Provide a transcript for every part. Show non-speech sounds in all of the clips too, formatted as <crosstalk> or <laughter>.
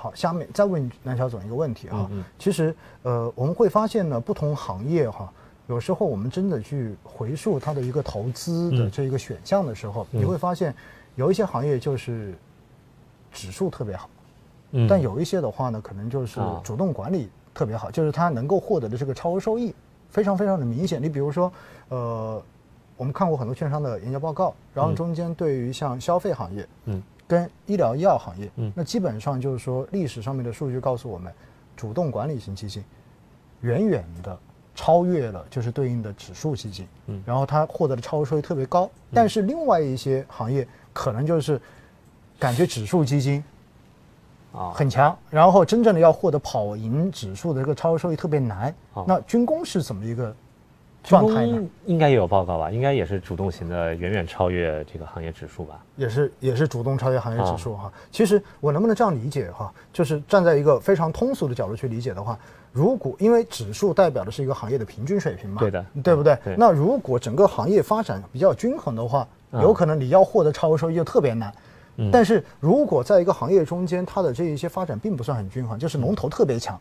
好，下面再问南小总一个问题哈，嗯嗯。其实呃我们会发现呢，不同行业哈，有时候我们真的去回溯它的一个投资的嗯。这一个选项的时候，嗯。你会发现有一些行业就是指数特别好，嗯。但有一些的话呢，可能就是啊。主动管理特别好，就是它能够获得的这个超额收益非常非常的明显。你比如说，呃，我们看过很多券商的研究报告，然后嗯。中间对于像消费行业，嗯跟医疗医药行业，嗯那基本上就是说历史上面的数据告诉我们，主动管理型基金远远的超越了就是对应的指数基金，嗯然后它获得的超额收益特别高。但是另外一些行业可能就是感觉指数基金啊很强，然后真正的要获得跑赢指数的这个超额收益特别难。那军工是怎么一个军状态呢工？应该也有报告吧？应该也是主动型的，远远超越这个行业指数吧？也是也是主动超越行业指数啊哈。其实我能不能这样理解哈？就是站在一个非常通俗的角度去理解的话，如果因为指数代表的是一个行业的平均水平嘛，对的对不对？对那如果整个行业发展比较均衡的话，嗯有可能你要获得超额收益就特别难。嗯但是如果在一个行业中间，它的这一些发展并不算很均衡，就是龙头特别强，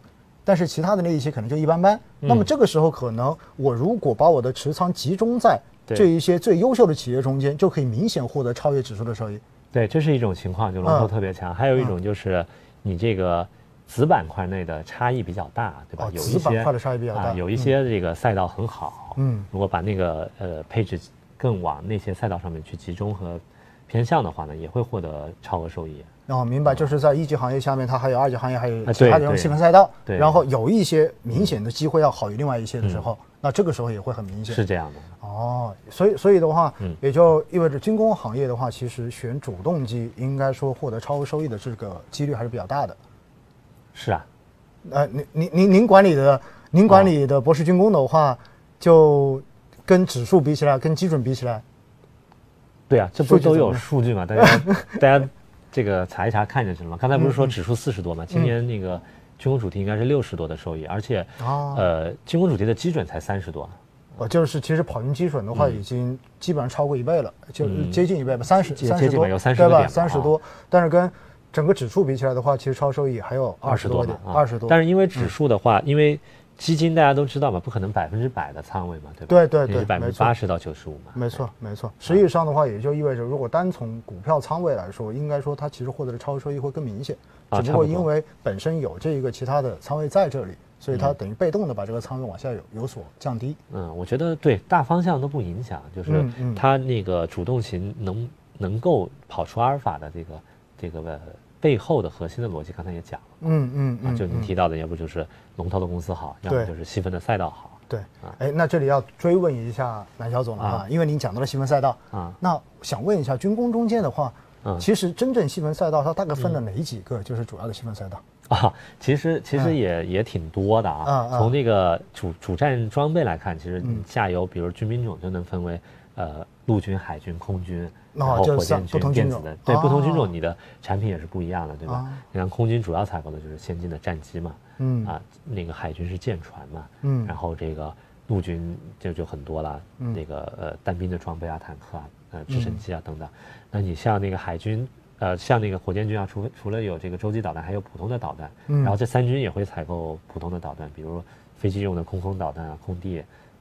但是其他的那一些可能就一般般。那么这个时候，可能我如果把我的持仓集中在这一些最优秀的企业中间，就可以明显获得超越指数的收益。对，这是一种情况，就龙头嗯特别强。还有一种就是你这个子板块内的差异比较大，对吧？哦有一些子板块的差异比较大啊，有一些这个赛道很好，嗯如果把那个呃配置更往那些赛道上面去集中和偏向的话呢，也会获得超额收益。然后明白，就是在一级行业下面，它还有二级行业，还有啊其他的这种细分赛道。对然后有一些明显的机会要好于另外一些的时候，那这个时候也会很明显。是这样的，哦，所以所以的话，嗯也就意味着军工行业的话，其实选主动基应该说获得超额收益的这个几率还是比较大的。是啊，呃，您您您您管理的您管理的博士军工的话，就跟指数比起来，跟基准比起来，对啊，这不是都有数据嘛？大家大家这个查一查看就行了嘛。刚才不是说指数四十多嘛？今年那个军工主题应该是六十多的收益，而且哦呃军工主题的基准才三十多，我，就是其实跑赢基准的话，已经基本上超过一倍了，就嗯接近一倍吧，三十接三十多，接近吧有30对吧？三十多，但是跟整个指数比起来的话，其实超收益还有二十多点，二十多。但是因为指数的话，因为基金大家都知道嘛，不可能百分之百的仓位嘛，对吧？对对对百分之八十到九十五嘛。没错，没错。实际上的话，也就意味着，如果单从股票仓位来说，应该说它其实获得的超额收益会更明显。只不过因为本身有这一个其他的仓位在这里，所以它嗯等于被动的把这个仓位往下有有所降低。嗯，我觉得对大方向都不影响，就是它那个主动型能能够跑出阿尔法的这个这个呃背后的核心的逻辑，刚才也讲了。嗯嗯就您嗯提到的，要不就是龙头的公司好，要么就是细分的赛道好对，哎，那这里要追问一下南小总了啊啊，因为您讲到了细分赛道，啊。那想问一下军工中间的话，嗯其实真正细分赛道它大概分了哪几个？就是主要的细分赛道。<laughs> 啊，其实其实嗯。也、也挺多的啊。从这个主主战装备来看，其实下游，比如军兵种就能分为呃陆军、海军、空军，哦然后火箭军、电子的，对，不同军哦种你的产品也是不一样的，对吧？啊你看空军主要采购的就是先进的战机嘛，嗯。啊，那个海军是舰船嘛，嗯。然后这个陆军就就很多了，嗯。那个呃单兵的装备啊、坦克啊、呃直升机啊等等。那你像那个海军，呃，像那个火箭军啊，除除了有这个洲际导弹，还有普通的导弹。嗯然后这三军也会采购普通的导弹，比如飞机用的空空导弹啊、空地，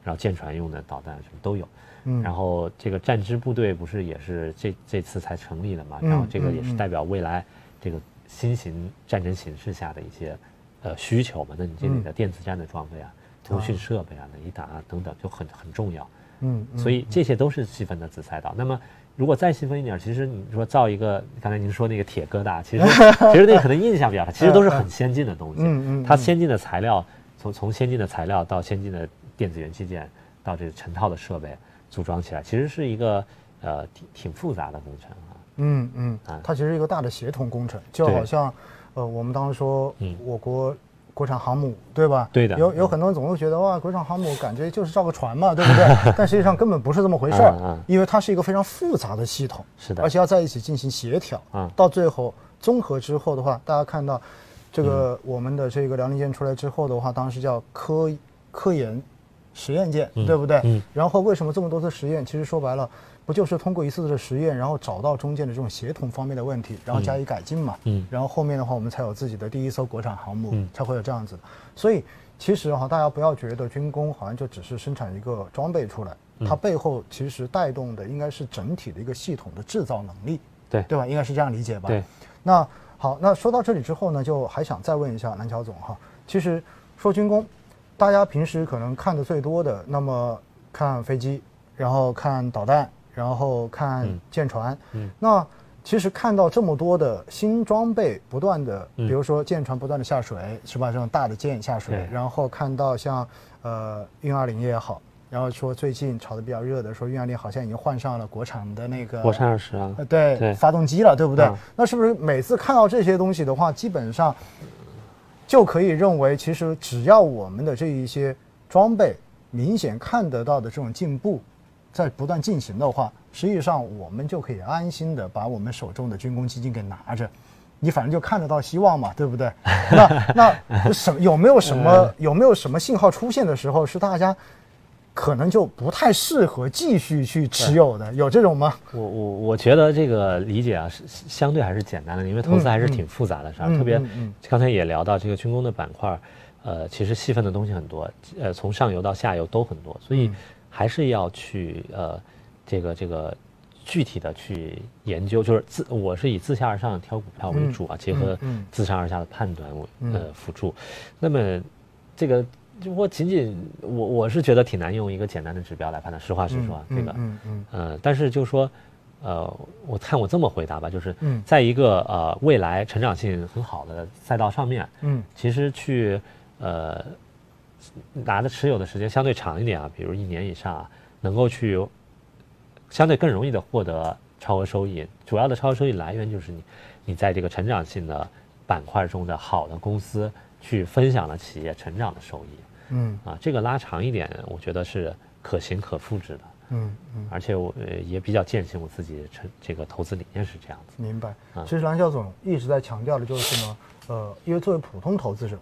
然后舰船用的导弹什么都有。嗯然后这个战支部队不是也是这这次才成立的嘛？嗯然后这个也是代表未来这个新型战争形势下的一些呃需求嘛。那你这里嗯的电子战的装备啊、通讯设备啊、雷达啊等等就很很重要。嗯，嗯所以这些都是细分的子赛道。那么如果再细分一点，其实你说造一个，刚才您说那个铁疙瘩，其实 <laughs> 其实那个可能印象比较差，其实都是很先进的东西。嗯嗯嗯。它先进的材料，从从先进的材料到先进的电子元器件，到这个成套的设备组装起来，其实是一个呃挺挺复杂的工程啊。嗯嗯。啊，它其实是一个大的协同工程，就好像，呃，我们当时说嗯。我国国产航母，对吧？对的嗯有有很多人总会觉得哇，国产航母感觉就是造个船嘛，对不对？<laughs> 但实际上根本不是这么回事儿因为它是一个非常复杂的系统，是的而且要在一起进行协调嗯，到最后综合之后的话，大家看到这嗯个我们的这个辽宁舰出来之后的话，当时叫科科研实验舰，嗯对不对嗯？然后为什么这么多次实验？其实说白了，不就是通过一次次的实验，然后找到中间的这种协同方面的问题，然后加以改进嘛？嗯，然后后面的话，我们才有自己的第一艘国产航母，才会有这样子。所以其实哈，大家不要觉得军工好像就只是生产一个装备出来，它背后其实带动的应该是整体的一个系统的制造能力，对对吧？应该是这样理解吧？对。那好，那说到这里之后呢，就还想再问一下南桥总哈，其实说军工，大家平时可能看的最多的，那么看飞机，然后看导弹。然后看舰船，嗯，那其实看到这么多的新装备不断的，比如说舰船不断的下水，是吧？这种大的舰下水，然后看到像呃运二零也好，然后说最近炒的比较热的，说运二零好像已经换上了国产的那个国产二十啊，对，发动机了，对不对？那是不是每次看到这些东西的话，基本上就可以认为，其实只要我们的这一些装备明显看得到的这种进步。在不断进行的话，实际上我们就可以安心的把我们手中的军工基金给拿着，你反正就看得到希望嘛，对不对？<laughs> 那那什有没有什么有没有什么信号出现的时候，是大家可能就不太适合继续去持有的？有这种吗？我我我觉得这个理解啊是相对还是简单的，因为投资还是挺复杂的，是吧？特别刚才也聊到这个军工的板块，呃，其实细分的东西很多，呃，从上游到下游都很多，所以。还是要去呃，这个这个具体的去研究，就是自我是以自下而上挑股票为主啊，结合自上而下的判断为呃辅助。那么这个就我仅仅我我是觉得挺难用一个简单的指标来判断。实话实说，这个嗯嗯呃，但是就是说呃，我看我这么回答吧，就是在一个呃未来成长性很好的赛道上面，嗯，其实去呃。拿的持有的时间相对长一点啊，比如一年以上啊，能够去相对更容易的获得超额收益。主要的超额收益来源就是你你在这个成长性的板块中的好的公司去分享了企业成长的收益。嗯啊，这个拉长一点，我觉得是可行可复制的。嗯嗯，而且我也比较践行我自己成这个投资理念是这样子。明白。其实蓝校总一直在强调的就是呢，呃，因为作为普通投资者，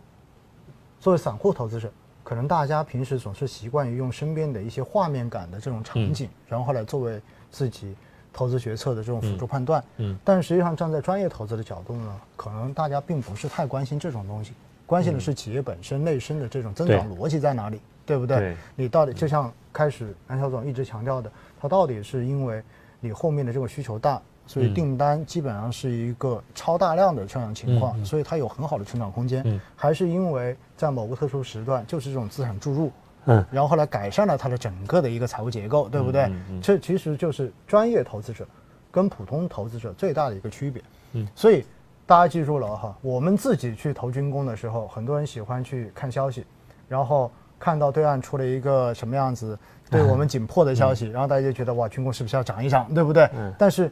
作为散户投资者。可能大家平时总是习惯于用身边的一些画面感的这种场景，然后来作为自己投资决策的这种辅助判断。嗯，但实际上站在专业投资的角度呢，可能大家并不是太关心这种东西，关心的是企业本身内生的这种增长逻辑在哪里，对不对？你到底就像开始安小总一直强调的，它到底是因为你后面的这个需求大。所以订单基本上是一个超大量的这样情况，所以它有很好的成长空间。还是因为在某个特殊时段，就是这种资产注入，嗯，然后后来改善了它的整个的一个财务结构，对不对？这其实就是专业投资者跟普通投资者最大的一个区别。嗯，所以大家记住了哈，我们自己去投军工的时候，很多人喜欢去看消息，然后看到对岸出了一个什么样子对我们紧迫的消息，然后大家就觉得哇，军工是不是要涨一涨，对不对？嗯，但是。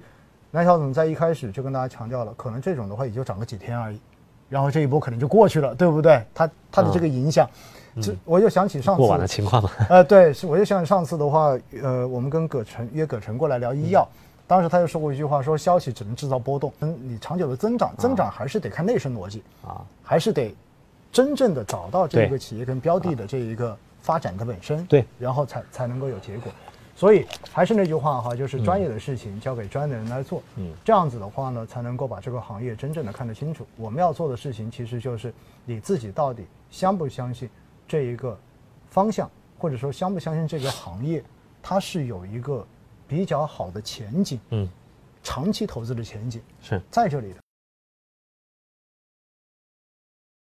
南小总在一开始就跟大家强调了，可能这种的话也就涨个几天而已，然后这一波可能就过去了，对不对？它它的这个影响，这我就想起上次过往的情况嘛。呃，对，是我就想起上次的话，呃，我们跟葛晨约葛晨过来聊医药，当时他就说过一句话，说消息只能制造波动，嗯，你长久的增长，增长还是得看内生逻辑啊，还是得真正的找到这个企业跟标的的这一个发展的本身，对，然后才才能够有结果。所以还是那句话哈，就是专业的事情交给专业的人来做，嗯，这样子的话呢，才能够把这个行业真正的看得清楚。我们要做的事情其实就是你自己到底相不相信这一个方向，或者说相不相信这个行业，它是有一个比较好的前景，嗯，长期投资的前景是在这里的。